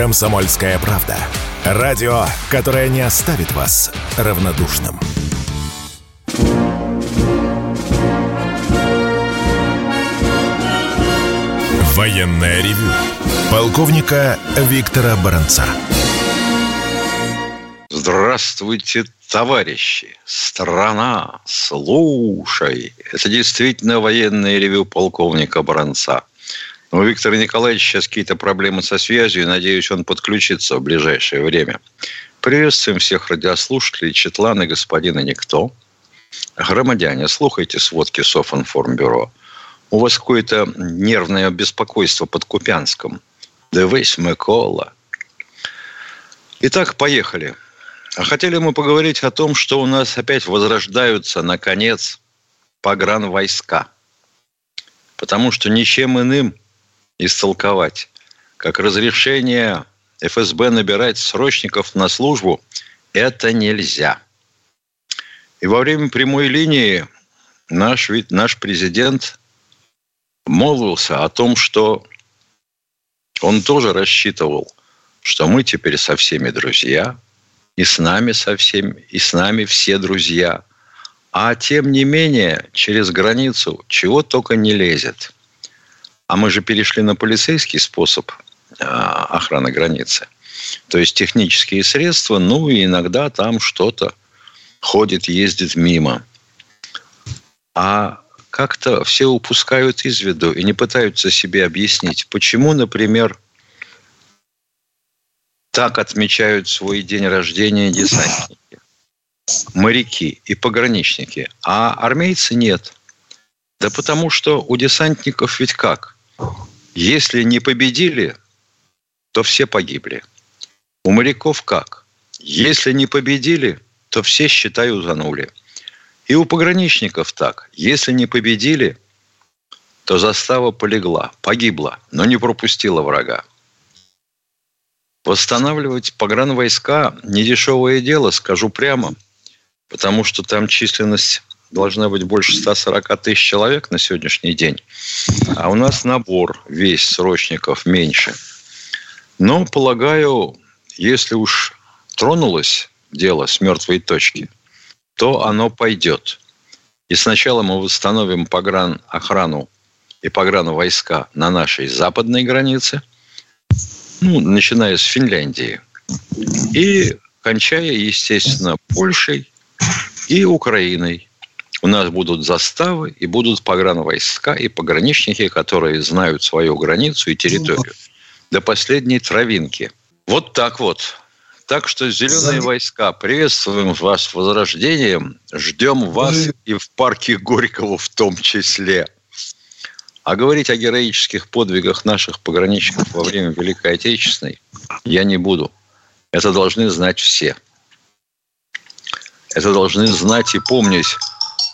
«Комсомольская правда». Радио, которое не оставит вас равнодушным. Военное ревю полковника Виктора Баранца. Здравствуйте, товарищи! Страна, слушай! Это действительно военное ревю полковника Баранца. У Виктора Николаевича сейчас какие-то проблемы со связью, надеюсь, он подключится в ближайшее время. Приветствуем всех радиослушателей Четлана господина Никто. Громадяне, слухайте сводки Софинформбюро. У вас какое-то нервное беспокойство под Купянском. Да весь Микола. Итак, поехали. Хотели мы поговорить о том, что у нас опять возрождаются, наконец, погранвойска. Потому что ничем иным истолковать, как разрешение ФСБ набирать срочников на службу, это нельзя. И во время прямой линии наш, ведь наш президент молвился о том, что он тоже рассчитывал, что мы теперь со всеми друзья, и с нами со всеми, и с нами все друзья. А тем не менее, через границу чего только не лезет. А мы же перешли на полицейский способ а, охраны границы. То есть технические средства, ну и иногда там что-то ходит, ездит мимо. А как-то все упускают из виду и не пытаются себе объяснить, почему, например, так отмечают свой день рождения десантники, моряки и пограничники, а армейцы нет. Да потому что у десантников ведь как? Если не победили, то все погибли. У моряков как? Если не победили, то все, считай, утонули. И у пограничников так. Если не победили, то застава полегла, погибла, но не пропустила врага. Восстанавливать погранвойска – недешевое дело, скажу прямо, потому что там численность должна быть больше 140 тысяч человек на сегодняшний день. А у нас набор весь срочников меньше. Но, полагаю, если уж тронулось дело с мертвой точки – то оно пойдет. И сначала мы восстановим погран охрану и пограну войска на нашей западной границе, ну, начиная с Финляндии, и кончая, естественно, Польшей и Украиной. У нас будут заставы и будут погранвойска и пограничники, которые знают свою границу и территорию до последней травинки. Вот так вот. Так что зеленые войска, приветствуем вас с возрождением, ждем вас и в парке Горького в том числе. А говорить о героических подвигах наших пограничников во время Великой Отечественной я не буду. Это должны знать все. Это должны знать и помнить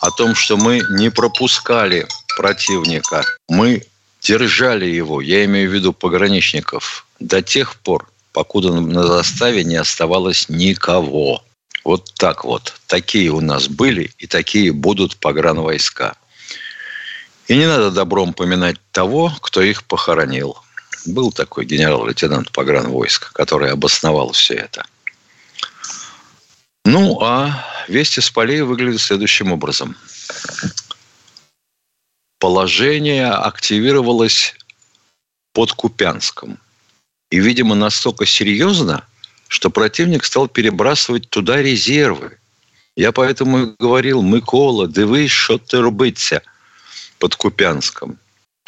о том, что мы не пропускали противника. Мы держали его, я имею в виду пограничников, до тех пор, покуда на заставе не оставалось никого. Вот так вот. Такие у нас были и такие будут погранвойска. И не надо добром поминать того, кто их похоронил. Был такой генерал-лейтенант погранвойск, который обосновал все это. Ну, а вести с полей выглядят следующим образом. Положение активировалось под Купянском – и, видимо, настолько серьезно, что противник стал перебрасывать туда резервы. Я поэтому и говорил, Микола, дивись, що ти робиться под Купянском.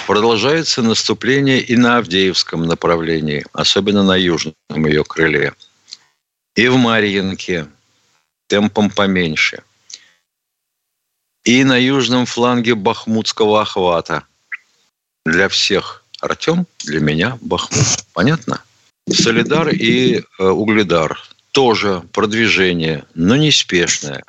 Продолжается наступление и на Авдеевском направлении, особенно на южном ее крыле. И в Марьинке темпом поменьше. И на южном фланге Бахмутского охвата. Для всех Артем для меня Бахмут. Понятно? Солидар и э, Угледар тоже продвижение, но неспешное.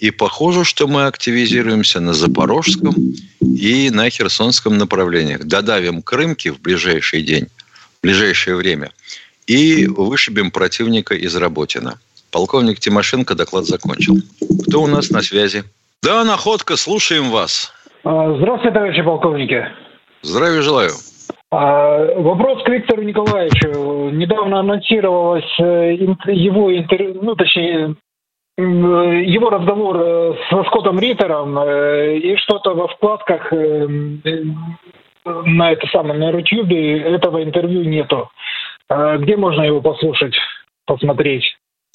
И похоже, что мы активизируемся на Запорожском и на Херсонском направлениях. Додавим Крымки в ближайший день, в ближайшее время. И вышибем противника из Работина. Полковник Тимошенко доклад закончил. Кто у нас на связи? Да, Находка, слушаем вас. А, здравствуйте, товарищи полковники. Здравия желаю. А, вопрос к Виктору Николаевичу. недавно анонсировалось его интервью, ну, точнее, его разговор со Скоттом Риттером и что-то во вкладках на это самое, на Рутюбе этого интервью нету. Где можно его послушать, посмотреть?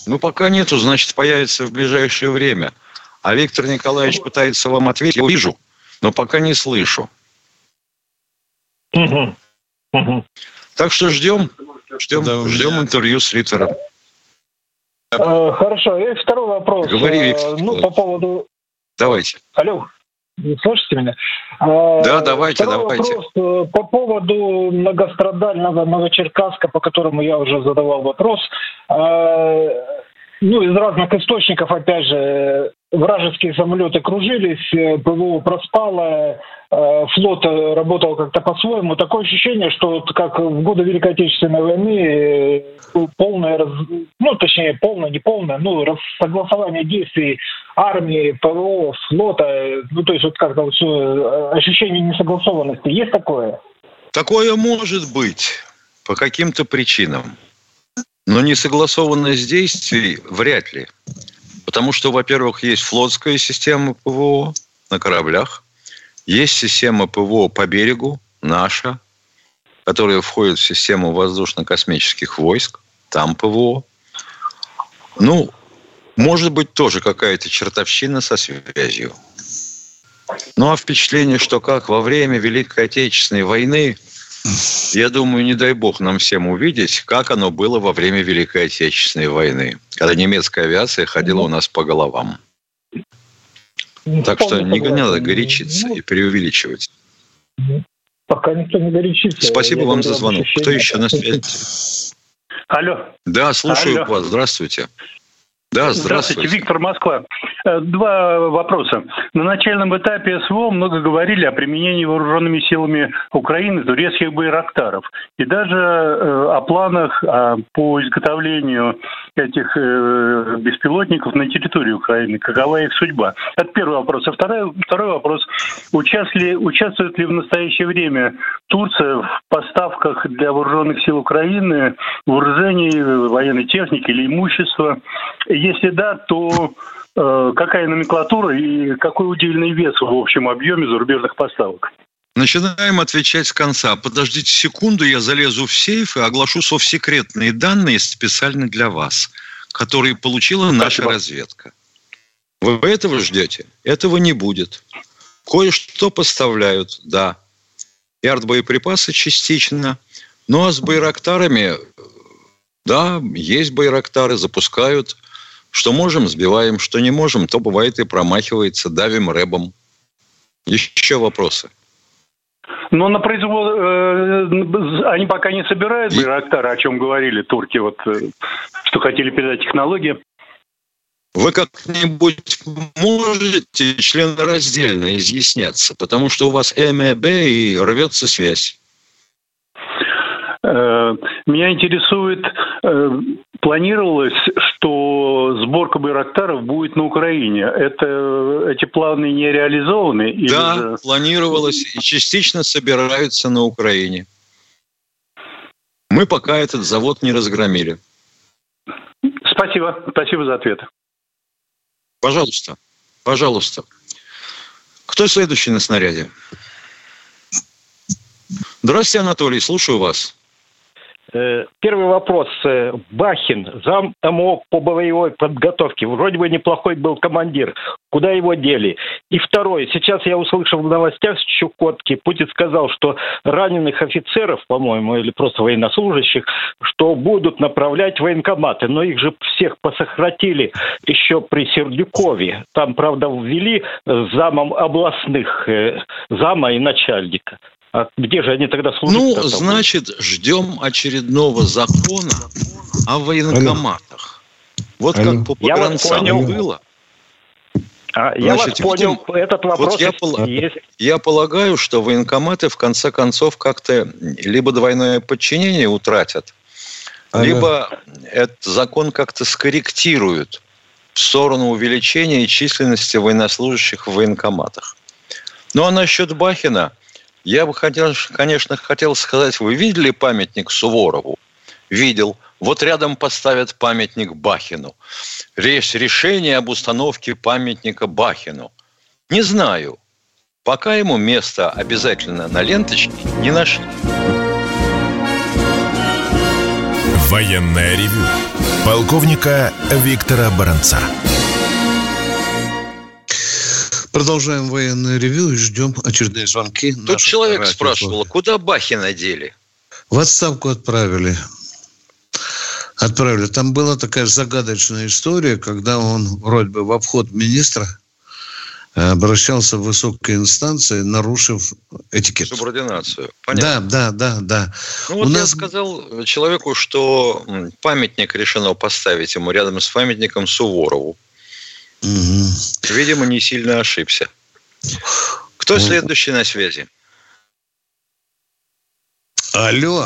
Ну, пока нету, значит, появится в ближайшее время. А Виктор Николаевич пытается вам ответить. Я вижу, но пока не слышу. Угу. Угу. Так что ждем, ждем, да, ждем интервью с Риттером. Э, хорошо. И второй вопрос. Говори, э, Виктор. Ну, по поводу... Давайте. Алло. Слышите меня? Да, давайте, Второй давайте. Вопрос э, по поводу многострадального Новочеркасска, по которому я уже задавал вопрос. Ну, из разных источников, опять же, вражеские самолеты кружились, ПВО проспало, Э, флот работал как-то по-своему. Такое ощущение, что как в годы Великой Отечественной войны э, полное, ну, точнее, полное, не полное, ну, согласование действий армии, ПВО, флота, ну, то есть вот как-то вот э, ощущение несогласованности. Есть такое? Такое может быть по каким-то причинам. Но несогласованность действий вряд ли. Потому что, во-первых, есть флотская система ПВО на кораблях, есть система ПВО по берегу, наша, которая входит в систему воздушно-космических войск. Там ПВО. Ну, может быть, тоже какая-то чертовщина со связью. Ну, а впечатление, что как во время Великой Отечественной войны, я думаю, не дай бог нам всем увидеть, как оно было во время Великой Отечественной войны, когда немецкая авиация ходила у нас по головам. Так что не надо горячиться ну, и преувеличивать. Пока никто не горячится. Спасибо вам за звонок. Кто еще на связи? Алло. Да, слушаю Алло. вас. Здравствуйте. Да, здравствуйте. Здравствуйте, Виктор Москва. Э, два вопроса. На начальном этапе СВО много говорили о применении вооруженными силами Украины турецких байрактаров. И даже э, о планах а, по изготовлению этих э, беспилотников на территории Украины. Какова их судьба? Это первый вопрос. А второй, второй вопрос. Участвует участвует ли в настоящее время Турция в поставках для вооруженных сил Украины вооружений, военной техники или имущества? Если да, то э, какая номенклатура и какой удельный вес в общем объеме зарубежных поставок? Начинаем отвечать с конца. Подождите секунду, я залезу в сейф и оглашу совсекретные данные специально для вас, которые получила наша Спасибо. разведка. Вы этого ждете? Этого не будет. Кое-что поставляют, да. И артбоеприпасы частично. Ну а с байрактарами, да, есть байрактары, запускают. Что можем, сбиваем, что не можем, то бывает и промахивается, давим рэбом. Еще вопросы? Но на произвол э, они пока не собирают Байрактары, о чем говорили турки, вот, э, что хотели передать технологии. Вы как-нибудь можете членораздельно изъясняться, потому что у вас МЭБ и рвется связь. Э, меня интересует, планировалось, что сборка Байрактаров будет на Украине. Это, эти планы не реализованы? Да, же... планировалось и частично собираются на Украине. Мы пока этот завод не разгромили. Спасибо. Спасибо за ответ. Пожалуйста. Пожалуйста. Кто следующий на снаряде? Здравствуйте, Анатолий, слушаю вас. Э, первый вопрос. Э, Бахин, зам МО по боевой подготовке. Вроде бы неплохой был командир. Куда его дели? И второй. Сейчас я услышал в новостях с Чукотки. Путин сказал, что раненых офицеров, по-моему, или просто военнослужащих, что будут направлять в военкоматы. Но их же всех посократили еще при Сердюкове. Там, правда, ввели замом областных, э, зама и начальника. А где же они тогда служат? Ну, значит, ждем очередного закона о военкоматах. Вот Алло. как по погранцам было. А, я Значит, вас понял, видим, этот вопрос вот я, есть. Я полагаю, что военкоматы в конце концов как-то либо двойное подчинение утратят, ага. либо этот закон как-то скорректируют в сторону увеличения численности военнослужащих в военкоматах. Ну а насчет Бахина – я бы, хотел, конечно, хотел сказать, вы видели памятник Суворову? видел, вот рядом поставят памятник Бахину. Речь решение об установке памятника Бахину. Не знаю. Пока ему место обязательно на ленточке не нашли. Военная ревю. Полковника Виктора Баранца. Продолжаем военное ревю и ждем очередные звонки. Тут человек спрашивал, куда Бахина дели? В отставку отправили. Отправили. Там была такая загадочная история, когда он вроде бы в обход министра э, обращался в высокие инстанции, нарушив этикет. Субординацию. Понятно. Да, да, да, да. Ну, вот У я нас... сказал человеку, что памятник решено поставить ему рядом с памятником Суворову. Угу. Видимо, не сильно ошибся. Кто следующий на связи? Алло.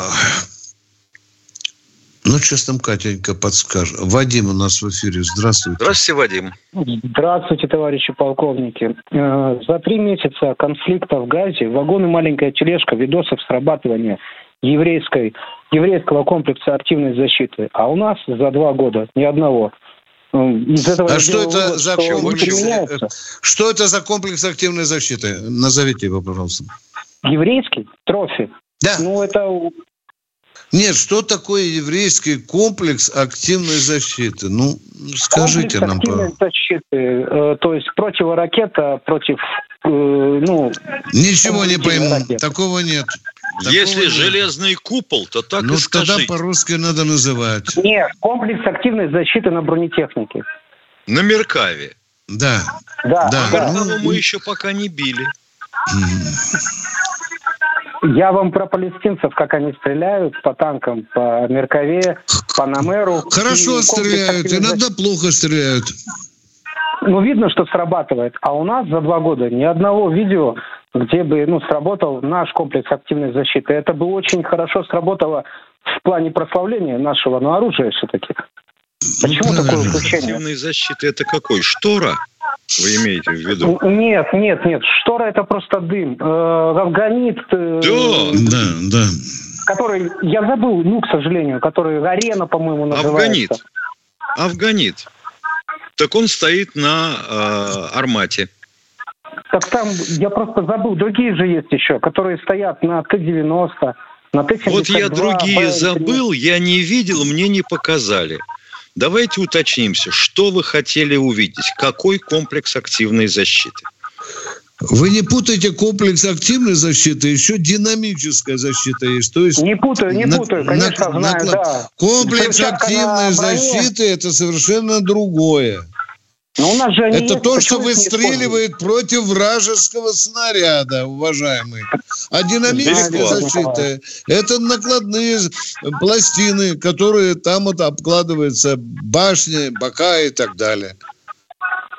Ну, сейчас там Катенька подскажет. Вадим у нас в эфире. Здравствуйте. Здравствуйте, Вадим. Здравствуйте, товарищи полковники. Э, за три месяца конфликта в Газе вагон и маленькая тележка видосов срабатывания еврейской, еврейского комплекса активной защиты. А у нас за два года ни одного. Э, из этого а что это вывод, за что комплекс? Что это за комплекс активной защиты? Назовите его, пожалуйста. Еврейский трофи. Да. Ну, это нет, что такое еврейский комплекс активной защиты? Ну, скажите комплекс нам. Активной защиты, э, то есть противоракета против, э, ну... Ничего не пойму, ракет. такого нет. Такого Если нет. железный купол, то так ну, и скажите. тогда по-русски надо называть. Нет, комплекс активной защиты на бронетехнике. На Меркаве. Да. Да, да. да. Меркаву мы еще пока не били. Я вам про палестинцев, как они стреляют по танкам, по Меркове, по Намеру. Хорошо стреляют, иногда плохо стреляют. Ну, видно, что срабатывает. А у нас за два года ни одного видео, где бы ну, сработал наш комплекс активной защиты. Это бы очень хорошо сработало в плане прославления нашего ну, оружия все-таки. Почему ну, такое упущение? Активной защиты это какой? Штора? Вы имеете в виду? Нет, нет, нет. Штора это просто дым. Э, Афганит. Э, да. Да, да. Который, я забыл, ну, к сожалению, который арена, по-моему, называется. Афганит. Афганит. Так он стоит на э, армате. Так там, я просто забыл, другие же есть еще, которые стоят на Т-90, на Т-72. Вот я другие забыл, я не видел, мне не показали. Давайте уточнимся, что вы хотели увидеть, какой комплекс активной защиты? Вы не путайте комплекс активной защиты, еще динамическая защита есть. То есть не путаю, не на, путаю, конечно, на, знаю, да. Комплекс активной защиты – это совершенно другое. Но у нас же Это есть, то, что выстреливает против вражеского снаряда, уважаемый. А динамическая защита – это накладные пластины, которые там вот обкладываются башни, бока и так далее.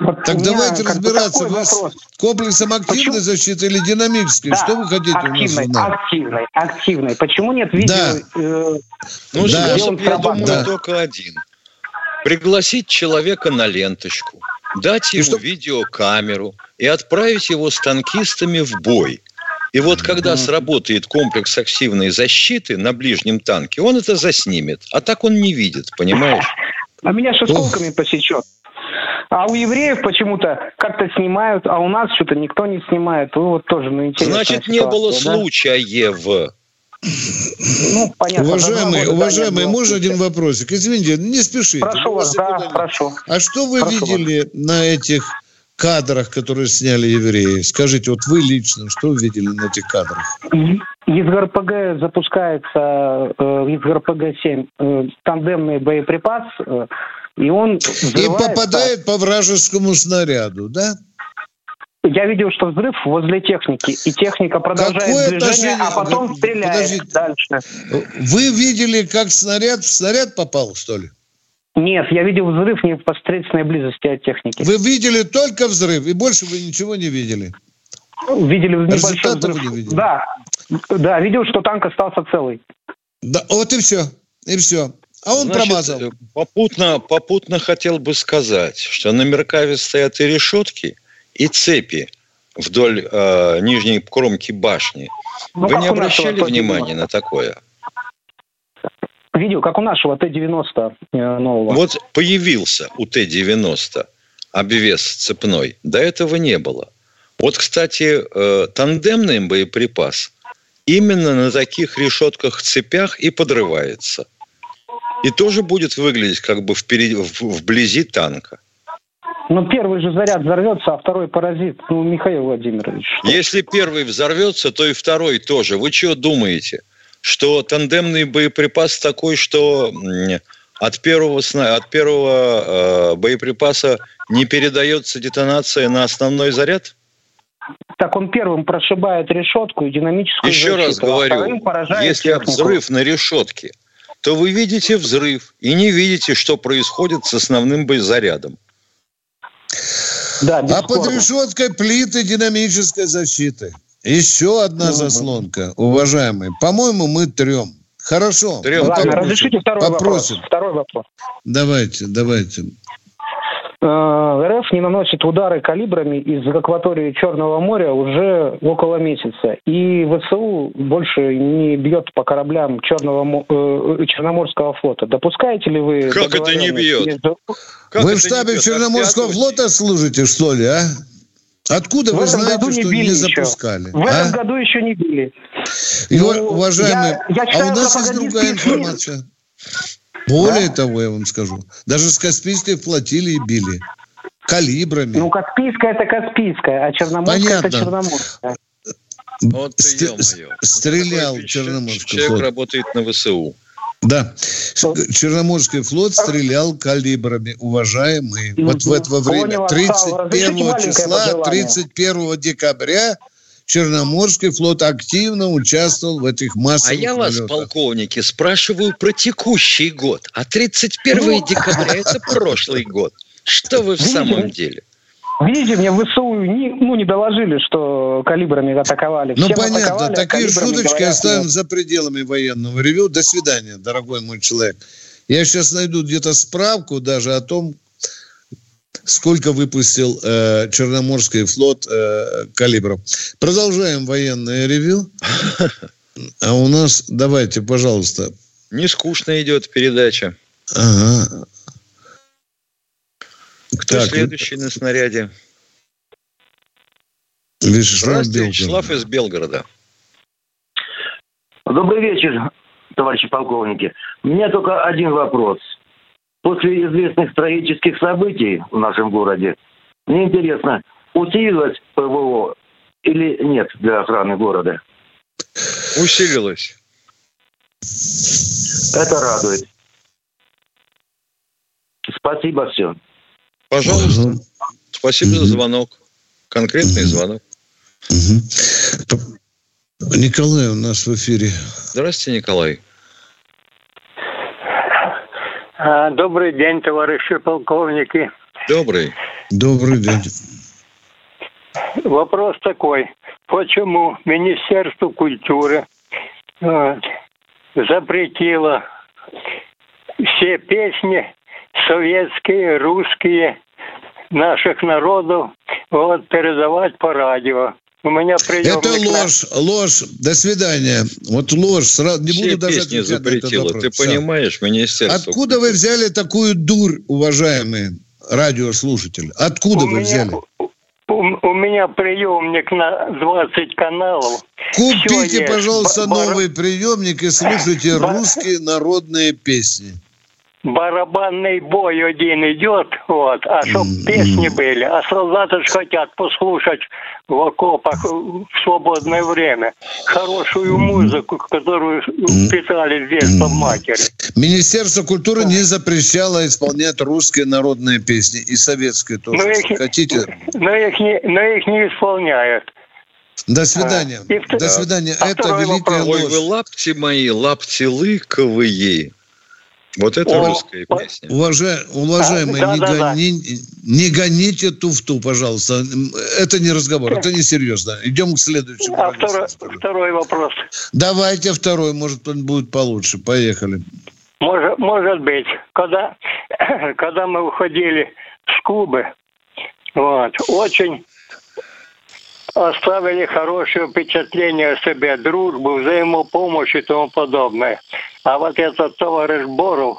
Вот так давайте разбираться, вы с комплексом активной Почему? защиты или динамической? Да, что вы хотите активной, у нас? Активной, активной. Почему нет видео? Да. Э, ну, да. способ, я думаю, да. только один. Пригласить человека на ленточку, дать ему что? видеокамеру и отправить его с танкистами в бой. И вот когда сработает комплекс активной защиты на ближнем танке, он это заснимет. А так он не видит, понимаешь? А меня шестолками посечет. А у евреев почему-то как-то снимают, а у нас что-то никто не снимает. Ну, вот тоже ну, интересно. Значит, не было да? случая в ну, понятно. Уважаемый, уважаемый, можно один вопросик? Извините, не спешите. Прошу вас, да, прошу. А что вы прошу видели вас. на этих кадрах, которые сняли евреи? Скажите, вот вы лично, что вы видели на этих кадрах? Из ГРПГ запускается, э, из ГРПГ-7 э, тандемный боеприпас, э, и он И попадает по вражескому снаряду, да? Я видел, что взрыв возле техники, и техника продолжает Какое движение, отношение? а потом стреляет Подождите. дальше. Вы видели, как снаряд в снаряд попал, что ли? Нет, я видел взрыв в непосредственной близости от техники. Вы видели только взрыв, и больше вы ничего не видели? Видели небольшой взрыв. Вы не видели? Да, да, видел, что танк остался целый. Да, вот и все, и все. А он Значит, промазал. Попутно, попутно хотел бы сказать, что на Меркаве стоят и решетки, и цепи вдоль э, нижней кромки башни. Ну, Вы не обращали внимания на такое? видео, как у нашего Т-90 э, нового. Вот появился у Т-90 обвес цепной. До этого не было. Вот, кстати, э, тандемный боеприпас именно на таких решетках-цепях и подрывается. И тоже будет выглядеть как бы впереди, вблизи танка. Ну, первый же заряд взорвется, а второй паразит. Ну, Михаил Владимирович. Что? Если первый взорвется, то и второй тоже. Вы что думаете? Что тандемный боеприпас такой, что от первого, от первого э, боеприпаса не передается детонация на основной заряд? Так он первым прошибает решетку и динамическую Еще защиту, раз говорю, а если технику. взрыв на решетке, то вы видите взрыв и не видите, что происходит с основным зарядом. Да, а под решеткой плиты динамической защиты. Еще одна ну, заслонка, уважаемые. По-моему, мы трем. Хорошо. Трем. Ладно, разрешите второй Попросим. вопрос. Второй вопрос. Давайте, давайте. Э, РФ не наносит удары калибрами из акватории Черного моря уже около месяца. И ВСУ больше не бьет по кораблям Черного, э, Черноморского флота. Допускаете ли вы... Как это не бьет? Между... Как вы в штабе Черноморского флота служите, что ли, а? Откуда в вы знаете, что не, не запускали? В а? этом году еще не били. И, ну, уважаемые, я, я а у нас есть другая информация. Более да? того, я вам скажу, даже с Каспийской флотилии били. Калибрами. Ну, Каспийская это Каспийская, а Черноморская это Черноморская. Вот Ст- Стрелял Черноморский Человек флот. работает на ВСУ. Да. Черноморский флот стрелял калибрами, уважаемые. Mm-hmm. Вот в это время, 31 числа, 31 декабря Черноморский флот активно участвовал в этих массовых А я вас, налетах. полковники, спрашиваю про текущий год. А 31 декабря – это прошлый год. Что вы в самом деле? Видите, мне в ВСУ не, ну, не доложили, что калибрами атаковали. Ну, Всем понятно. Атаковали, Такие шуточки говорят, оставим за пределами военного ревю. До свидания, дорогой мой человек. Я сейчас найду где-то справку даже о том, сколько выпустил э, Черноморский флот э, калибров. Продолжаем военное ревю. А у нас, давайте, пожалуйста. Не скучно идет передача. Ага. Кто так, следующий на снаряде? Вячеслав Здравствуйте, Вячеслав из Белгорода. Добрый вечер, товарищи полковники. У меня только один вопрос – После известных трагических событий в нашем городе, мне интересно, усилилось ПВО или нет для охраны города? Усилилось. Это радует. Спасибо все. Пожалуйста. Угу. Спасибо угу. за звонок. Конкретный угу. звонок. Угу. Николай у нас в эфире. Здравствуйте, Николай. А, добрый день, товарищи полковники. Добрый. Добрый день. Вопрос такой. Почему Министерство культуры э, запретило все песни советские, русские наших народов вот, передавать по радио? У меня приемник... Это ложь, ложь. До свидания. Вот ложь. Сразу не Все буду даже песни запретила. Ты понимаешь, министерство... Откуда вы взяли такую дурь, уважаемые радиослушатели? Откуда у вы меня, взяли? У, у меня приемник на 20 каналов. Купите, пожалуйста, новый приемник и слушайте русские народные песни барабанный бой один идет, вот, а чтоб песни были, а солдаты же хотят послушать в окопах в свободное время хорошую музыку, которую питали с детства матери. Министерство культуры не запрещало исполнять русские народные песни и советские тоже. Но их, Хотите? Но их, не, но их не исполняют. До свидания. А, До свидания. А Это великая ложь. Ой, вы лапти мои, лапти лыковые. Вот это О, русская песня. Уважа, уважаемые, а, не, да, гони, да. не гоните туфту, пожалуйста. Это не разговор, это не серьезно. Идем к следующему. А второй, второй вопрос. Давайте второй, может, он будет получше. Поехали. Может, может быть. Когда, когда мы уходили с Кубы, вот, очень оставили хорошее впечатление о себе, дружбу, взаимопомощь и тому подобное. А вот этот товарищ Боров,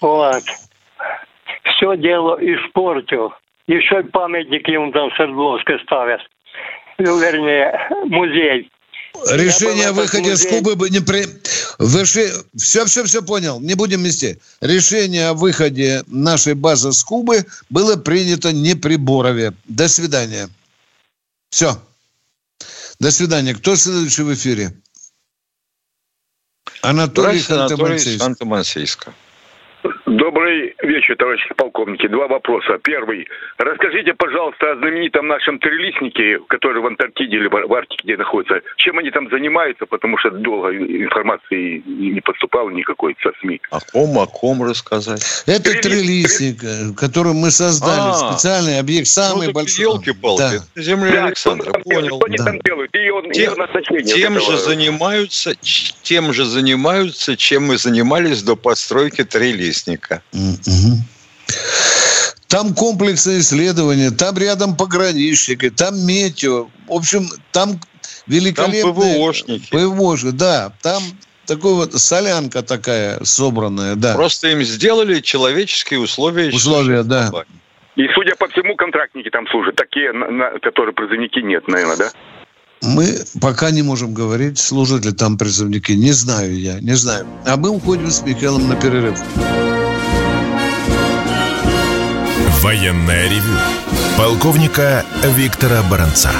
вот, все дело испортил. Еще и памятник ему там в Свердловске ставят. Ну, вернее, музей. Решение о выходе с Кубы бы не при... Выше... Все, все, все понял. Не будем вместе. Решение о выходе нашей базы с Кубы было принято не при Борове. До свидания. Все. До свидания. Кто следующий в эфире? Анатолий Ханты-Мансийска. Добрый вечер, товарищи полковники. Два вопроса. Первый. Расскажите, пожалуйста, о знаменитом нашем трелистнике, который в Антарктиде или в Арктике где находится. Чем они там занимаются, потому что долго информации не поступало никакой со СМИ. О ком, о ком рассказать? Это трелистник, трелистник который мы создали. А, специальный объект, самый ну, большой. Елки-палки. Да. Земля да, Александра, кто, понял. Что они да. там делают? Ее, тем, ее тем же занимаются, тем же занимаются, чем мы занимались до постройки трелистника. Америка. Там комплексные исследования, там рядом пограничники, там метео. В общем, там великолепные... Там ПВОшники. ПВОшки, да. Там такой вот солянка такая собранная, да. Просто им сделали человеческие условия. Условия, да. И, судя по всему, контрактники там служат. Такие, которые призывники нет, наверное, да? Мы пока не можем говорить, служат ли там призывники. Не знаю я, не знаю. А мы уходим с Михаилом на перерыв. Военная ревю. Полковника Виктора Баранца.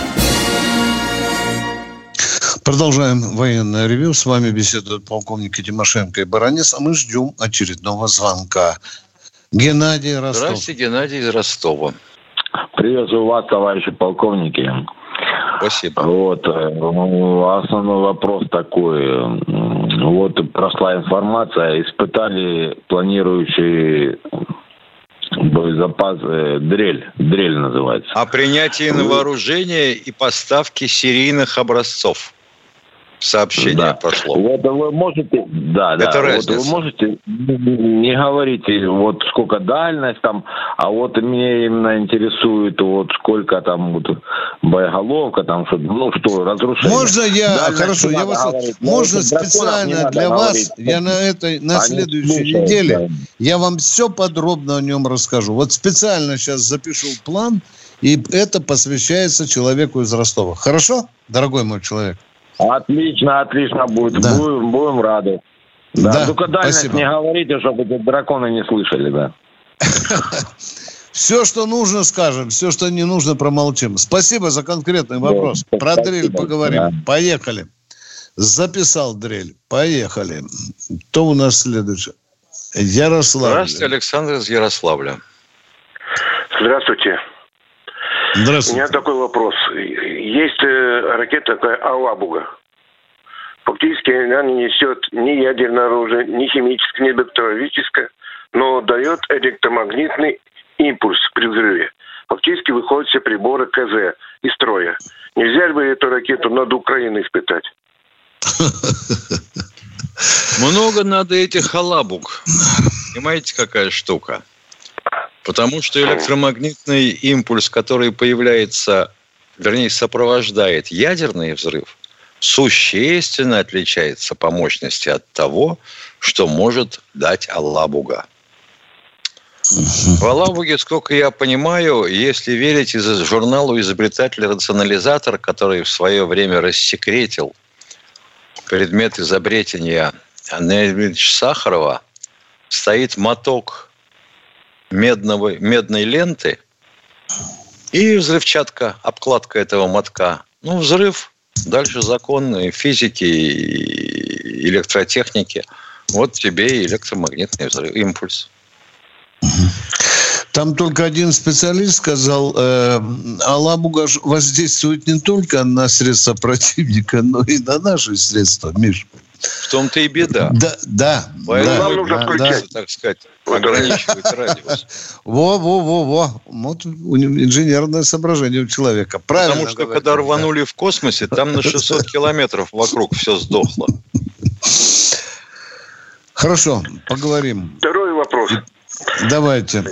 Продолжаем военное ревю. С вами беседуют полковники Тимошенко и Баранец, а мы ждем очередного звонка. Геннадий Ростов. Здравствуйте, Геннадий из Ростова. Приветствую вас, товарищи полковники. Спасибо. Вот. Э, основной вопрос такой. Вот прошла информация, испытали планирующие боезапас э, дрель, дрель называется. О принятии на вооружение и поставке серийных образцов сообщение да. пошло. Вот вы можете, да, Это да, разница. вот вы можете не говорите, вот сколько дальность там, а вот меня именно интересует, вот сколько там вот боеголовка там, что, ну что, разрушение. Можно я, дальность хорошо, я вас, говорить, можно специально для вас, говорить. я на этой, на Они следующей слушают, неделе, да. я вам все подробно о нем расскажу. Вот специально сейчас запишу план, и это посвящается человеку из Ростова. Хорошо, дорогой мой человек? Отлично, отлично будет. Да. Будем, будем рады. Да, да только дальность спасибо. не говорите, чтобы драконы не слышали, да. Все, что нужно, скажем. Все, что не нужно, промолчим. Спасибо за конкретный вопрос. Да, Про дрель поговорим. Да. Поехали. Записал дрель. Поехали. Кто у нас следующий? Ярославль. Здравствуйте, Александр из Ярославля. Здравствуйте. Здравствуйте. У меня такой вопрос. Есть э, ракета такая «Алабуга». Фактически она не несет ни ядерное оружие, ни химическое, ни бактериологическое, но дает электромагнитный импульс при взрыве. Фактически выходят все приборы КЗ из строя. Нельзя ли бы эту ракету над Украиной испытать? Много надо этих алабуг. Понимаете, какая штука? Потому что электромагнитный импульс, который появляется, вернее, сопровождает ядерный взрыв, существенно отличается по мощности от того, что может дать Аллабуга. В Алабуге, сколько я понимаю, если верить из журналу «Изобретатель-рационализатор», который в свое время рассекретил предмет изобретения Андрея Сахарова, стоит моток медного, медной ленты и взрывчатка, обкладка этого мотка. Ну, взрыв, дальше законы физики и электротехники. Вот тебе и электромагнитный взрыв, импульс. Там только один специалист сказал, э, Алабуга воздействует не только на средства противника, но и на наши средства, Миш. В том-то и беда. Да, да. Поэтому да, нужно да, включать, да. так сказать, ограничивать радиус. Во, во, во, во. Вот инженерное соображение у человека. Правильно Потому что когда рванули в космосе, там на 600 километров вокруг все сдохло. Хорошо, поговорим. Второй вопрос. Давайте.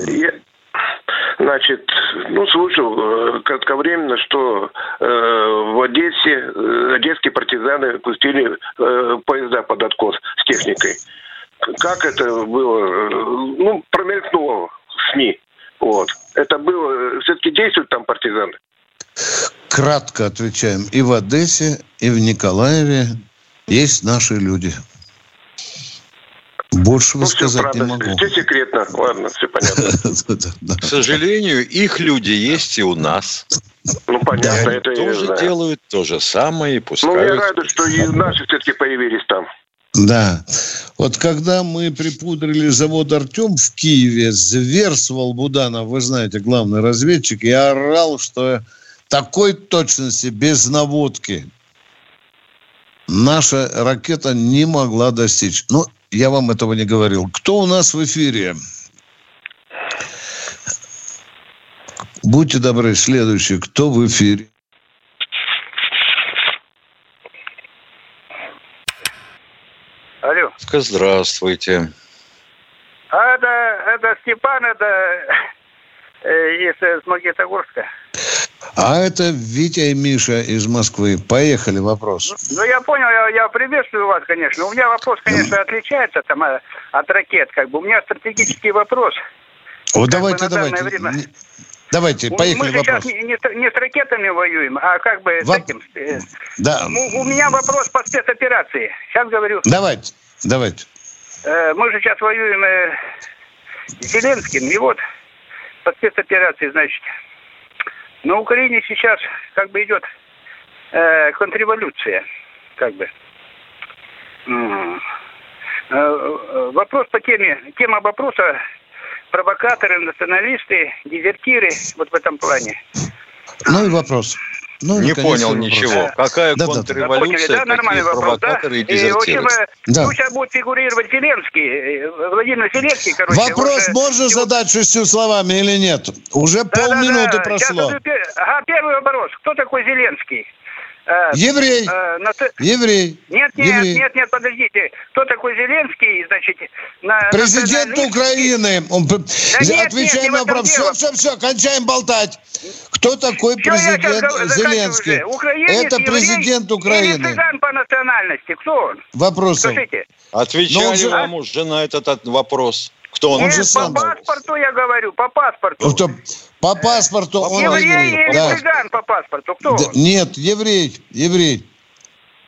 значит, ну, слышал э, кратковременно, что э, в Одессе э, одесские партизаны пустили э, поезда под откос с техникой. Как это было? Э, ну, промелькнуло в СМИ. Вот. Это было... Все-таки действуют там партизаны? Кратко отвечаем. И в Одессе, и в Николаеве есть наши люди. Больше ну, сказать правда. не могу. Все секретно. Ладно, все понятно. К сожалению, их люди есть и у нас. Ну, понятно, это тоже делают то же самое и пускают. Ну, я рад, что и наши все-таки появились там. Да. Вот когда мы припудрили завод «Артем» в Киеве, зверствовал Буданов, вы знаете, главный разведчик, и орал, что такой точности без наводки наша ракета не могла достичь. Ну, я вам этого не говорил. Кто у нас в эфире? Будьте добры, следующий. Кто в эфире? Алло. Здравствуйте. А это, это Степан, это из, из Магнитогорска. А это Витя и Миша из Москвы. Поехали, вопрос. Ну, я понял, я, я приветствую вас, конечно. У меня вопрос, конечно, отличается там, э, от ракет. Как бы. У меня стратегический вопрос. Вот давайте, давайте. Время... Давайте, поехали Мы вопрос. сейчас не, не, не с ракетами воюем, а как бы Во... с этим. Э, да. У, у меня вопрос по спецоперации. Сейчас говорю. Давайте, давайте. Э, мы же сейчас воюем с Зеленским, и вот спецоперации, значит, на Украине сейчас как бы идет э, контрреволюция, как бы. Э, вопрос по теме, тема вопроса провокаторы, националисты, дезертиры, вот в этом плане. Ну и вопрос. Ну, не понял ничего. Да. Какая да, контрреволюция, да, да. какие провокаторы да? и дезертиры? И, в общем, э, да. ну, сейчас будет фигурировать Зеленский, э, Владимир Зеленский, короче. Вопрос уже... можно задать шестью словами или нет? Уже да, полминуты да, да. прошло. Сейчас, ага, первый вопрос. Кто такой Зеленский? Э, еврей. Э, на... Еврей. Нет, нет, Еврей. нет, нет, подождите. Кто такой Зеленский, значит? На, Президент на... Украины. Он... Да Отвечаем на вопрос. Все, все, все, кончаем болтать. Кто такой Что президент Зеленский? Это президент Украины. Или цыган по национальности. Кто он? Вопрос. Скажите. Отвечали ну, вам уже на этот вопрос. Кто он? Нет, же сам. по паспорту я говорю, по паспорту. Кто? По паспорту он еврей. Или да. цыган по паспорту? Кто да, Нет, еврей, еврей.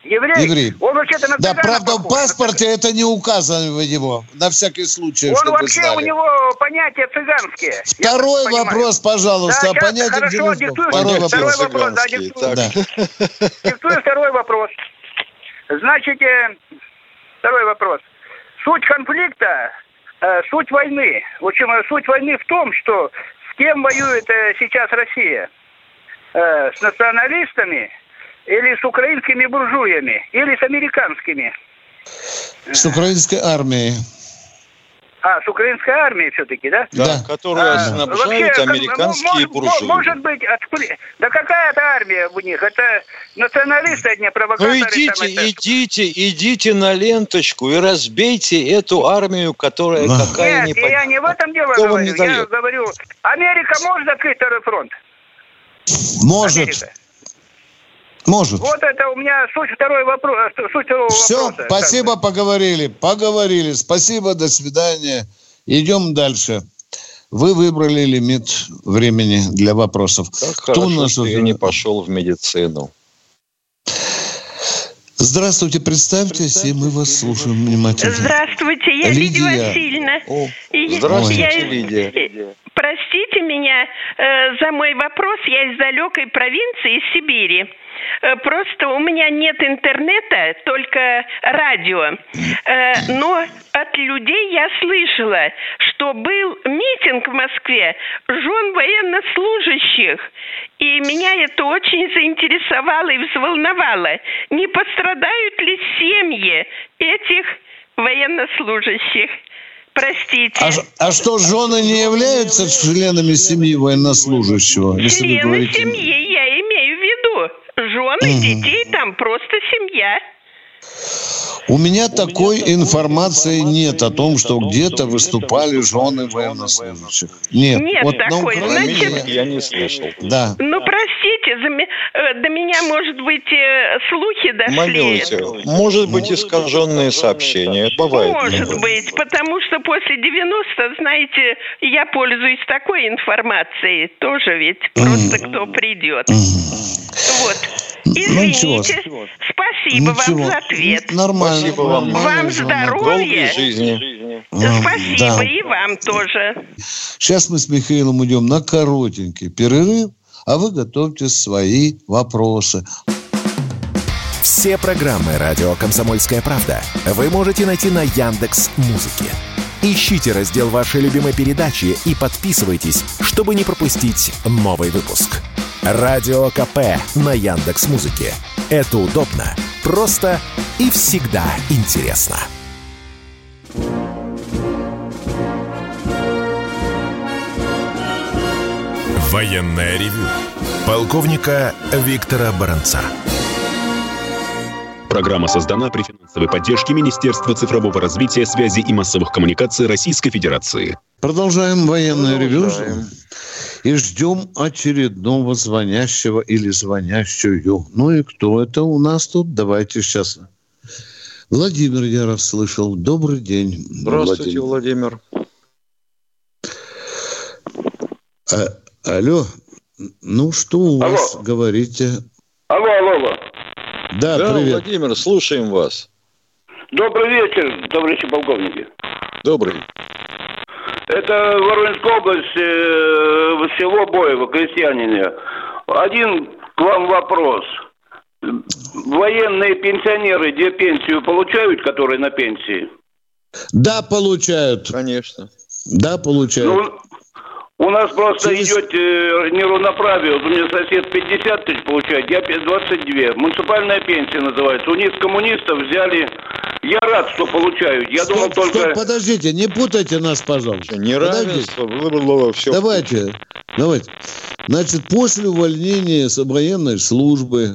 Еврей? Еврей. Он вообще-то на Да, правда, похож. в паспорте это не указано в него, на всякий случай, Он чтобы вообще, знали. у него понятие цыганские. Второй вопрос, пожалуйста, да, понятие хорошо, диктую, второй вопрос. Второй вопрос, да, диктую. Да. диктую второй вопрос. Значит, э, второй вопрос. Суть конфликта Э, суть войны. В общем, э, суть войны в том, что с кем воюет э, сейчас Россия? С националистами или с украинскими буржуями, или с американскими? С украинской армией. А, с украинской армией все-таки, да? Да, да. которую а, снабжают вообще, американские ну, буржуи. Может быть, отпли... да какая это армия у них? Это националисты одни, провокаторы. Ну идите, там, это... идите, идите на ленточку и разбейте эту армию, которая да. какая Нет, не я не в этом дело Кто говорю. Я говорю, Америка может закрыть второй фронт? Может. Америка. Может. Вот это у меня суть второй вопрос. Э, суть второго Все, вопроса. спасибо, поговорили. Поговорили. Спасибо, до свидания. Идем дальше. Вы выбрали лимит времени для вопросов. Как Кто хорошо, у нас что уже... я не пошел в медицину. Здравствуйте, представьтесь, представьтесь, и мы вас слушаем внимательно. Здравствуйте, я Лидия, Лидия Васильевна. О, здравствуйте, я... Лидия. Простите меня э, за мой вопрос, я из далекой провинции, из Сибири. Э, просто у меня нет интернета, только радио. Э, но от людей я слышала, что был митинг в Москве жен военнослужащих. И меня это очень заинтересовало и взволновало. Не пострадают ли семьи этих военнослужащих? Простите. А, а что, жены не являются членами семьи военнослужащего? Члены семьи, я имею в виду жены, угу. детей, там просто семья. У меня такой информации нет о том, что где-то выступали жены военнослужащих. Нет. Нет вот такой. на Украине Значит, я не слышал. Да. Ну, простите, э, до меня, может быть, э, слухи дошли. Моментите. Может быть, искаженные сообщения. Бывает. Может быть, потому что после 90, знаете, я пользуюсь такой информацией. Тоже ведь просто кто придет. Вот. Ну, Извините. Спасибо Ничего. вам за ответ. Нормально. Спасибо вам. Вам здоровья. Долгой жизни. Спасибо Да. и вам тоже. Сейчас мы с Михаилом уйдем на коротенький перерыв, а вы готовьте свои вопросы. Все программы радио Комсомольская правда вы можете найти на Яндекс Музыке. Ищите раздел вашей любимой передачи и подписывайтесь, чтобы не пропустить новый выпуск. Радио КП на Яндекс Музыке. Это удобно, просто и всегда интересно. Военное ревю полковника Виктора Баранца. Программа создана при финансовой поддержке Министерства цифрового развития, связи и массовых коммуникаций Российской Федерации. Продолжаем военное ревю. И ждем очередного звонящего или звонящую. Ну и кто это у нас тут? Давайте сейчас. Владимир, я расслышал. Добрый день. Здравствуйте, Владимир. А, алло. Ну, что у вас? Говорите. Алло, алло, алло. Да, Да, привет. Владимир, слушаем вас. Добрый вечер, товарищи полковники. Добрый. Это Воронежская область, э, село Боево, крестьянине. Один к вам вопрос. Военные пенсионеры где пенсию получают, которые на пенсии? Да, получают. Конечно. Да, получают. Ну, у нас просто Через- идет э, неравноправие. Вот у меня сосед 50 тысяч получает, я 22. Муниципальная пенсия называется. У них коммунистов взяли... Я рад, что получают. Я Стоп, думал только... стоп, подождите, не путайте нас, пожалуйста. Неравенство, было все. Давайте, давайте. Значит, после увольнения с военной службы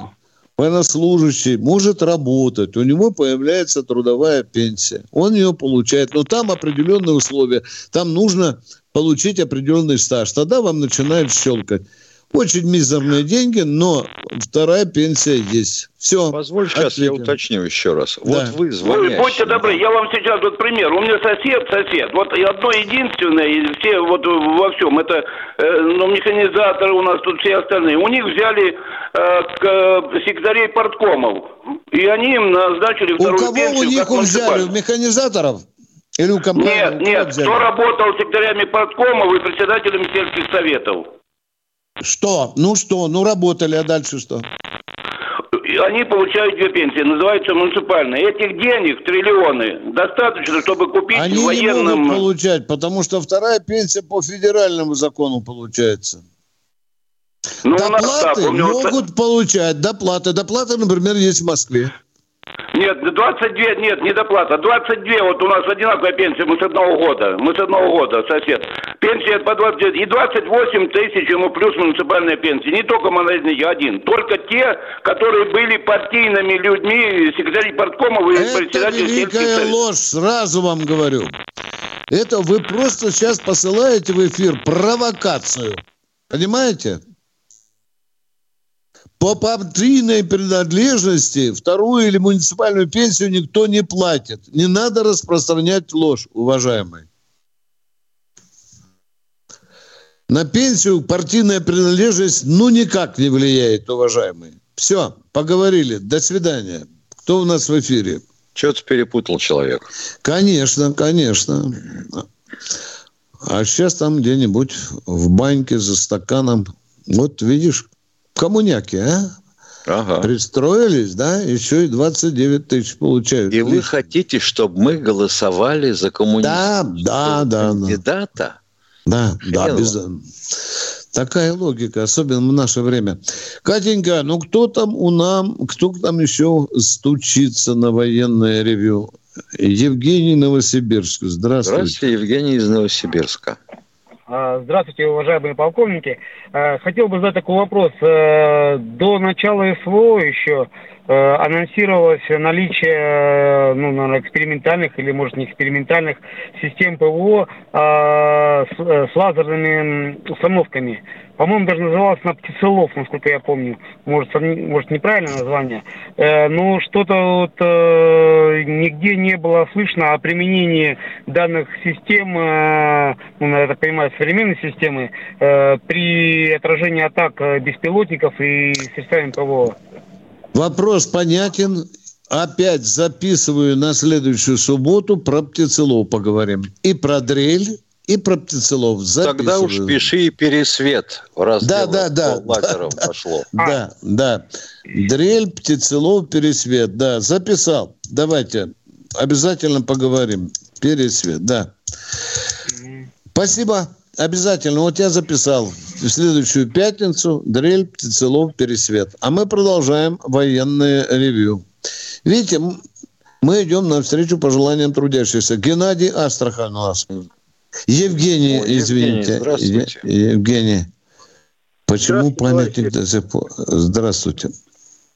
военнослужащий может работать, у него появляется трудовая пенсия, он ее получает, но там определенные условия, там нужно получить определенный стаж, тогда вам начинает щелкать. Очень мизерные деньги, но вторая пенсия есть. Все. Позволь, сейчас я уточню еще раз. Вот Да. вы Вы звонящий. будьте добры, я вам сейчас вот пример. У меня сосед, сосед, вот и одно единственное, и все вот во всем, это э, ну, механизаторы у нас тут все остальные. У них взяли э, к, э, секретарей порткомов, и они им назначили У вторую кого пенсию. у них взяли? У механизаторов? Или у компании? Нет, У нет, кто работал секретарями порткомов и председателями сельских советов. Что? Ну что? Ну работали, а дальше что? Они получают две пенсии, называются муниципальные. Этих денег, триллионы, достаточно, чтобы купить Они не военным... могут получать, потому что вторая пенсия по федеральному закону получается. Ну, у нас доплаты так, у меня вот- могут получать доплаты. Доплаты, например, есть в Москве. Нет, 22, нет, не доплата. 22, вот у нас одинаковая пенсия, мы с одного года. Мы с одного года, сосед. Пенсия по 29, и 28 тысяч ему плюс муниципальная пенсия. Не только монолитный один, только те, которые были партийными людьми, секретарь парткомов и Это председатель великая ложь, сразу вам говорю. Это вы просто сейчас посылаете в эфир провокацию. Понимаете? По партийной принадлежности вторую или муниципальную пенсию никто не платит. Не надо распространять ложь, уважаемый. На пенсию партийная принадлежность ну никак не влияет, уважаемый. Все, поговорили. До свидания. Кто у нас в эфире? Что-то перепутал человек. Конечно, конечно. А сейчас там где-нибудь в баньке за стаканом. Вот видишь, коммуняки, а? Ага. Пристроились, да? Еще и 29 тысяч получают. И вы хотите, чтобы мы голосовали за коммунистического Да, да, да, да. кандидата? Да, да, без... Такая логика, особенно в наше время. Катенька, ну кто там у нам, кто там еще стучится на военное ревю? Евгений Новосибирск. Здравствуйте. Здравствуйте, Евгений из Новосибирска. А, Здравствуйте, уважаемые полковники. А, Хотел бы задать такой вопрос. Э, До начала СВО еще анонсировалось наличие, ну, наверное, экспериментальных или, может, не экспериментальных систем ПВО а, с, с лазерными установками. По-моему, даже называлась она птицелов, насколько я помню. Может, может неправильное название. Э, но что-то вот э, нигде не было слышно о применении данных систем, э, ну, я так понимаю, современной системы, э, при отражении атак э, беспилотников и средствами ПВО. Вопрос понятен. Опять записываю на следующую субботу про птицелов поговорим. И про дрель, и про птицелов. Записываю. Тогда уж пиши и пересвет, раз да, да, да, да, пошло. Да, да. Дрель, птицелов, пересвет. Да, записал. Давайте обязательно поговорим. Пересвет, да. Спасибо. Обязательно. Вот я записал. В следующую пятницу дрель, птицелов, пересвет. А мы продолжаем военное ревью. Видите, мы идем навстречу пожеланиям трудящихся. Геннадий Астрахан у нас. Евгений, О, извините. Евгений, здравствуйте. Евгений. Почему памятник до сих пор? Здравствуйте.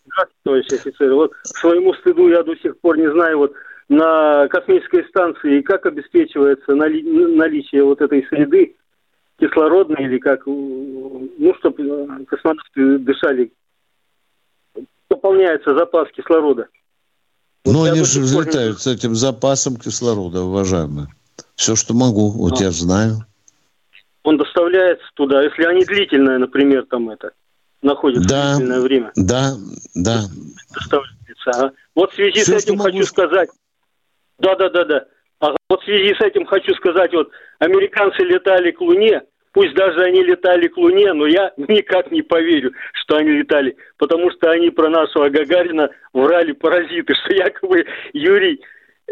Здравствуйте, товарищ офицер. Вот к своему стыду я до сих пор не знаю, вот на космической станции как обеспечивается нали... наличие вот этой среды кислородной или как, ну, чтобы космонавты дышали, пополняется запас кислорода. Вот ну, они же взлетают с этим запасом кислорода, уважаемые. Все, что могу, вот а. я знаю. Он доставляется туда, если они длительное, например, там это, находятся да, длительное время. Да, да. Доставляется. А. Вот в связи Все, с этим хочу могу... сказать. Да, да, да, да. А вот в связи с этим хочу сказать, вот американцы летали к Луне, пусть даже они летали к Луне, но я никак не поверю, что они летали, потому что они про нашего Гагарина врали паразиты, что якобы Юрий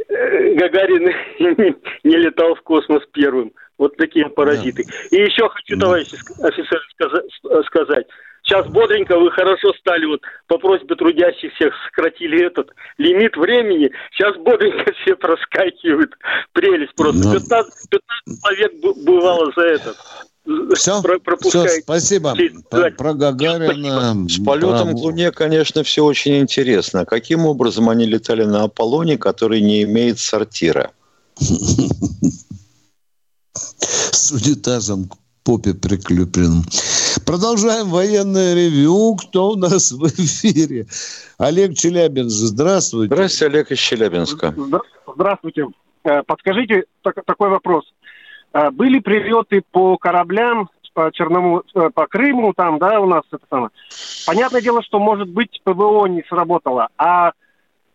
Э, Гагарин не летал в космос первым. Вот такие паразиты. И еще хочу, товарищи офицеры, сказать. Сейчас бодренько вы хорошо стали, вот по просьбе трудящихся сократили этот лимит времени. Сейчас бодренько все проскакивают. Прелесть просто. 15, 15 человек бывало за этот. Все, все спасибо. Про, про Гагарина. С полетом про... к Луне, конечно, все очень интересно. Каким образом они летали на Аполлоне, который не имеет сортира? С унитазом к попе приклепленным. Продолжаем военное ревю. Кто у нас в эфире? Олег Челябинск, здравствуйте. Здравствуйте, Олег из Челябинска. Здравствуйте. Э, подскажите такой вопрос. А, были прилеты по кораблям по Черному, э, по Крыму, там, да, у нас это самое. Понятное дело, что, может быть, ПВО не сработало, а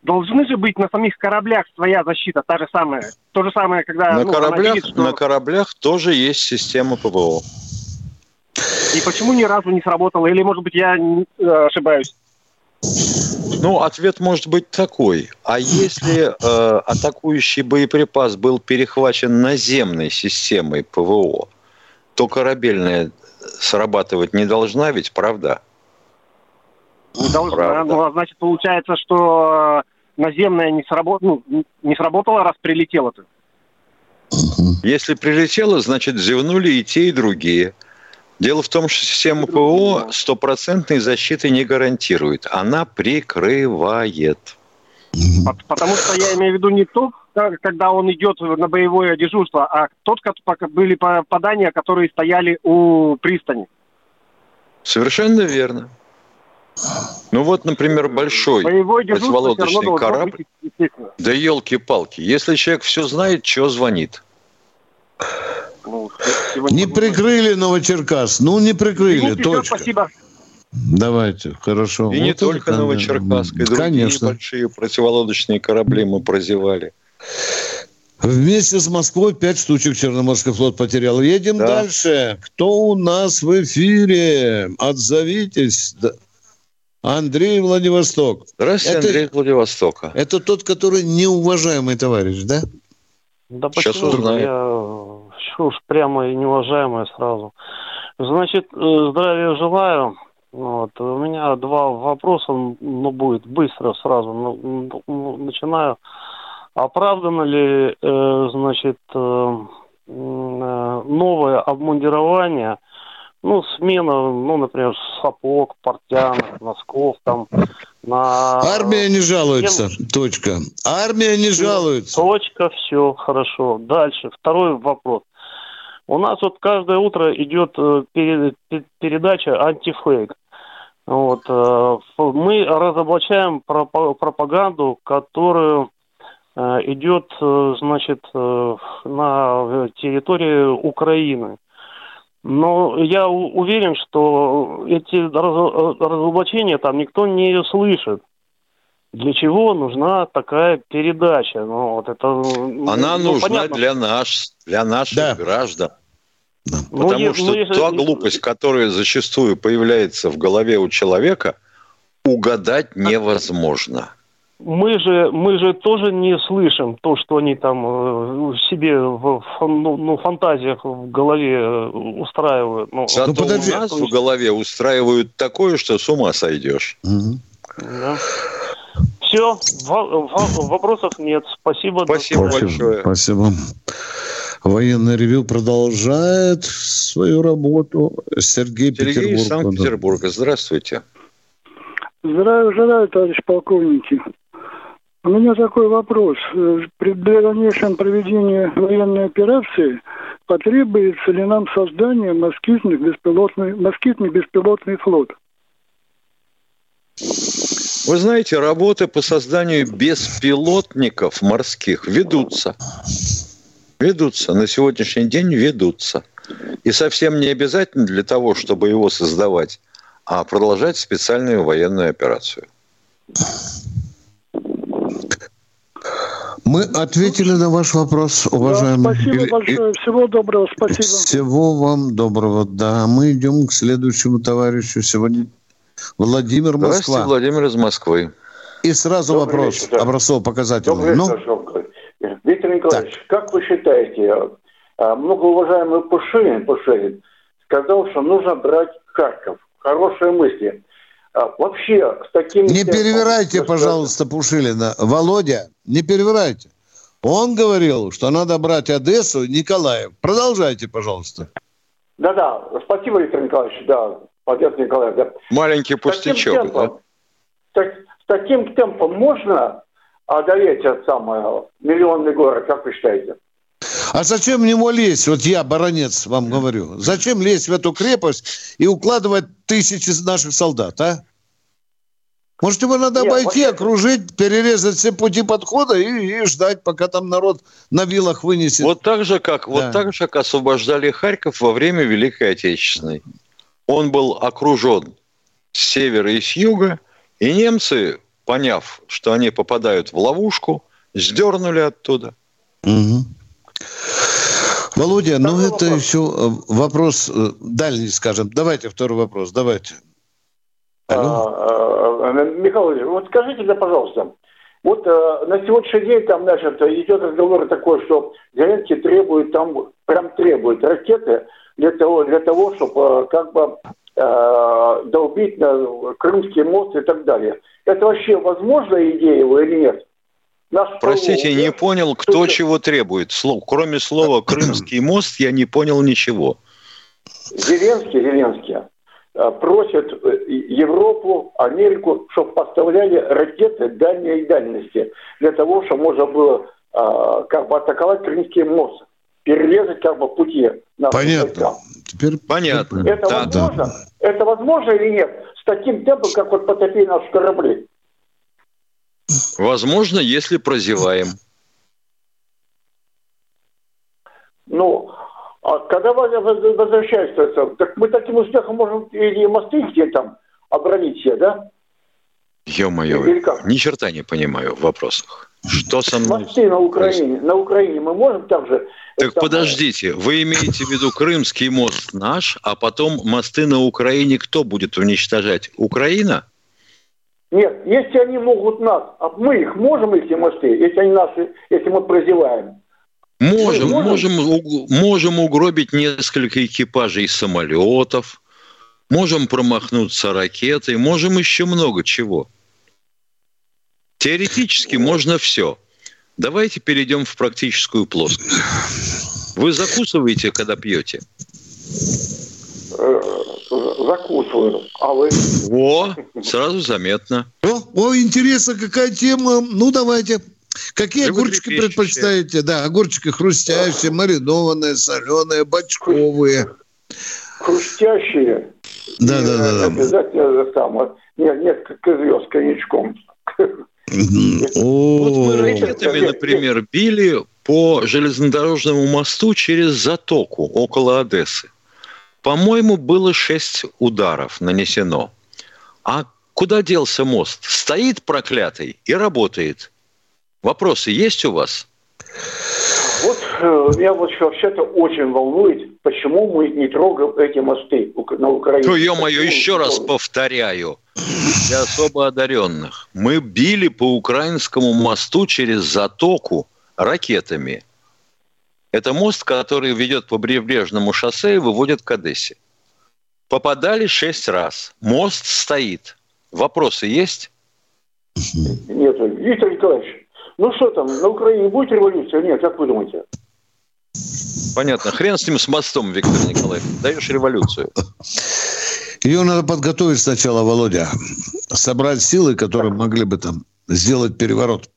должны же быть на самих кораблях своя защита, та же самая. То же самое, когда... На, ну, кораблях, видит, что... на кораблях тоже есть система ПВО. И почему ни разу не сработало? Или, может быть, я э, ошибаюсь? Ну, ответ может быть такой. А если э, атакующий боеприпас был перехвачен наземной системой ПВО, то корабельная срабатывать не должна ведь, правда? Не должна. Правда. Ну, а значит, получается, что наземная не, сработ... ну, не сработала, раз прилетела-то. Если прилетела, значит, зевнули и те, и другие. Дело в том, что система ПО стопроцентной защиты не гарантирует. Она прикрывает. Потому что я имею в виду не тот, когда он идет на боевое дежурство, а тот, как были попадания, которые стояли у пристани. Совершенно верно. Ну вот, например, большой противолодочный корабль. Да елки-палки. Если человек все знает, что звонит? Ну, не прикрыли Новочеркас. Ну, не прикрыли, ну, точка. Спасибо. Давайте, хорошо. И вот не только это, Новочеркасск, и другие Конечно. большие противолодочные корабли мы прозевали. Вместе с Москвой пять штучек Черноморский флот потерял. Едем да. дальше. Кто у нас в эфире? Отзовитесь. Андрей Владивосток. Здравствуйте, это, Андрей Владивостока. Это тот, который неуважаемый товарищ, да? Да Сейчас почему? узнаем. Я уж прямо и неуважаемое сразу. Значит, э, здравия желаю. Вот. У меня два вопроса, ну, будет быстро сразу. Ну, ну, начинаю. Оправдано ли, э, значит, э, э, новое обмундирование, ну, смена, ну, например, сапог, портянок, носков, там, На... Армия не жалуется. Тем... Точка. Армия не жалуется. Точка, все, хорошо. Дальше. Второй вопрос. У нас вот каждое утро идет э, передача антифейк. Вот, э, мы разоблачаем пропаганду, которую э, идет, значит, на территории Украины. Но я уверен, что эти разоблачения там никто не слышит. Для чего нужна такая передача? Ну, вот это, Она ну, нужна понятно. для, наш, для наших да. граждан. Да. Ну, Потому ну, что ну, если... та глупость, которая зачастую появляется в голове у человека, угадать невозможно мы же, мы же тоже не слышим то, что они там э, себе в ну, ну, фантазиях в голове э, устраивают. Ну, Зато ну, подожди. у нас в голове устраивают такое, что с ума сойдешь. Угу. Да. Все, вопросов нет. Спасибо. Спасибо большое. Спасибо. Военный ревю продолжает свою работу. Сергей, Сергей Петербург. Санкт-Петербурга. Здравствуйте. Здравия желаю, товарищ полковники. У меня такой вопрос. При дальнейшем проведении военной операции потребуется ли нам создание москитный беспилотный, москитный беспилотный флот? Вы знаете, работы по созданию беспилотников морских ведутся. Ведутся. На сегодняшний день ведутся. И совсем не обязательно для того, чтобы его создавать, а продолжать специальную военную операцию. Мы ответили на ваш вопрос, уважаемый. Да, спасибо большое. Всего доброго. Спасибо. Всего вам доброго. Да, мы идем к следующему товарищу. Сегодня Владимир Москва. Здравствуйте, Владимир из Москвы. И сразу Добрый вопрос вечер, образцово-показательный. Добрый ну? вечер, Виктор Николаевич, так. как вы считаете, а, многоуважаемый Пушилин, Пушилин сказал, что нужно брать Харьков. Хорошие мысли. А вообще с таким... Не перевирайте, пожалуйста, Пушилина. Володя, не перевирайте. Он говорил, что надо брать Одессу и Николаев. Продолжайте, пожалуйста. Да-да, спасибо, Виктор Николаевич, да, Одесса Николаев, да. Маленький пустячок, таким темпом, да? Так, с таким темпом можно одолеть это самое, миллионный город, как вы считаете? А зачем в него лезть? Вот я, баронец, вам говорю. Зачем лезть в эту крепость и укладывать тысячи наших солдат, а? Может, его надо Нет, обойти, вообще... окружить, перерезать все пути подхода и, и ждать, пока там народ на вилах вынесет. Вот так же, как, да. вот так же, как освобождали Харьков во время Великой Отечественной. Он был окружен с севера и с юга, и немцы, поняв, что они попадают в ловушку, сдернули оттуда. Угу. Володя, ну это вопрос. еще э, вопрос э, дальний, скажем. Давайте второй вопрос, давайте. Алло? А, а, Михаил вот скажите мне, пожалуйста, вот э, на сегодняшний день там, значит, идет разговор такой, что Зеленский требует там, прям требует ракеты для того, для того чтобы э, как бы э, долбить на Крымский мост и так далее. Это вообще возможная идея его или нет? Наш Простите, полу, не понял, кто Слушай, чего требует. Слов, кроме слова «Крымский мост» я не понял ничего. Зеленский, Зеленский э, просит э, Европу, Америку, чтобы поставляли ракеты дальней дальности для того, чтобы можно было как бы атаковать Крымский мост, перерезать как бы пути. Понятно. Теперь понятно. Это да, возможно? Да. Это возможно или нет? С таким темпом, как вот потопили наши корабли. Возможно, если прозеваем. Ну, а когда возвращается, так мы таким успехом можем и мосты где там оборонить все, да? Ё-моё, ни черта не понимаю в вопросах. Что со мной? Мосты на Украине. На Украине мы можем также... Так там... подождите, вы имеете в виду Крымский мост наш, а потом мосты на Украине кто будет уничтожать? Украина? Нет, если они могут нас, а мы их можем, эти мосты, если они наши, если мы прозеваем? Можем, можем, можем, можем угробить несколько экипажей самолетов, можем промахнуться ракетой, можем еще много чего. Теоретически можно все. Давайте перейдем в практическую плоскость. Вы закусываете, когда пьете? Э, закусываю. А вы? О, сразу заметно. О, о, интересно, какая тема. Ну, давайте. Какие огурчики предпочитаете? Да, огурчики хрустящие, маринованные, соленые, бочковые. Хрустящие. Да, да, да, да. Обязательно самое. Нет, нет, звезд коньячком. Вот мы ракетами, например, били по железнодорожному мосту через затоку около Одессы. По-моему, было шесть ударов нанесено. А куда делся мост? Стоит проклятый и работает. Вопросы есть у вас? Э, меня вот вообще-то очень волнует, почему мы не трогаем эти мосты на Украине. Ну, ё-моё, еще раз повторяю. Для особо одаренных. Мы били по украинскому мосту через затоку ракетами. Это мост, который ведет по прибрежному шоссе и выводит к Одессе. Попадали шесть раз. Мост стоит. Вопросы есть? Нет, Виктор Николаевич, ну что там, на Украине будет революция? Нет, как вы думаете? Понятно. Хрен с ним с мостом, Виктор Николаевич. Даешь революцию. Ее надо подготовить сначала, Володя. Собрать силы, которые могли бы там сделать переворот.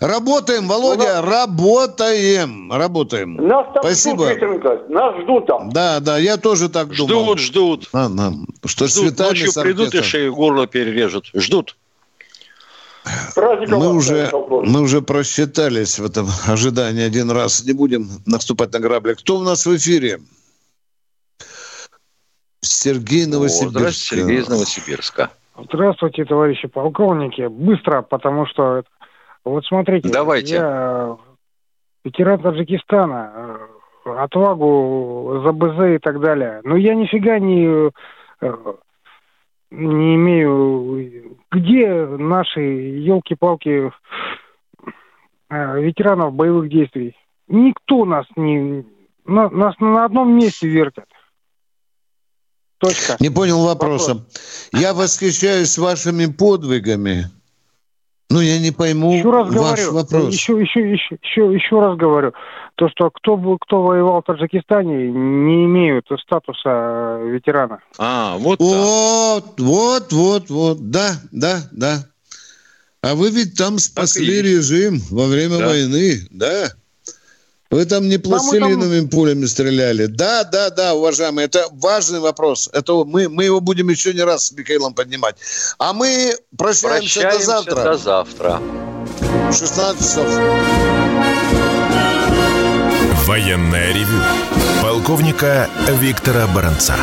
Работаем, Володя, ну, работаем, работаем. Нас там Спасибо. ждут, Виктор нас ждут там. Да, да, я тоже так ждут, думал. Ждут, ждут. А, да. Что ждут. Ночью придут и шею горло перережут. Ждут. Мы уже, мы уже просчитались в этом ожидании один раз. Не будем наступать на грабли. Кто у нас в эфире? Сергей Новосибирск. Здравствуйте, Сергей из Новосибирска. Здравствуйте, товарищи полковники. Быстро, потому что вот смотрите, Давайте. я ветеран Таджикистана, э, отвагу за БЗ и так далее. Но я нифига не э, не имею... Где наши елки-палки э, ветеранов боевых действий? Никто нас не... Нас на одном месте вертят. Точка. Не понял вопроса. Вопрос. Я восхищаюсь вашими подвигами. Ну, я не пойму еще раз ваш говорю, вопрос. Еще, еще, еще, еще, еще раз говорю. То, что кто, кто воевал в Таджикистане, не имеют статуса ветерана. А, вот Вот, так. вот, вот, вот. Да, да, да. А вы ведь там спасли режим во время да. войны, да? Вы там не пластилиновыми там... пулями стреляли. Да, да, да, уважаемые, это важный вопрос. Это мы, мы его будем еще не раз с Михаилом поднимать. А мы прощаемся, прощаемся до завтра. до завтра. 16 часов. Военная ревю. Полковника Виктора Баранца.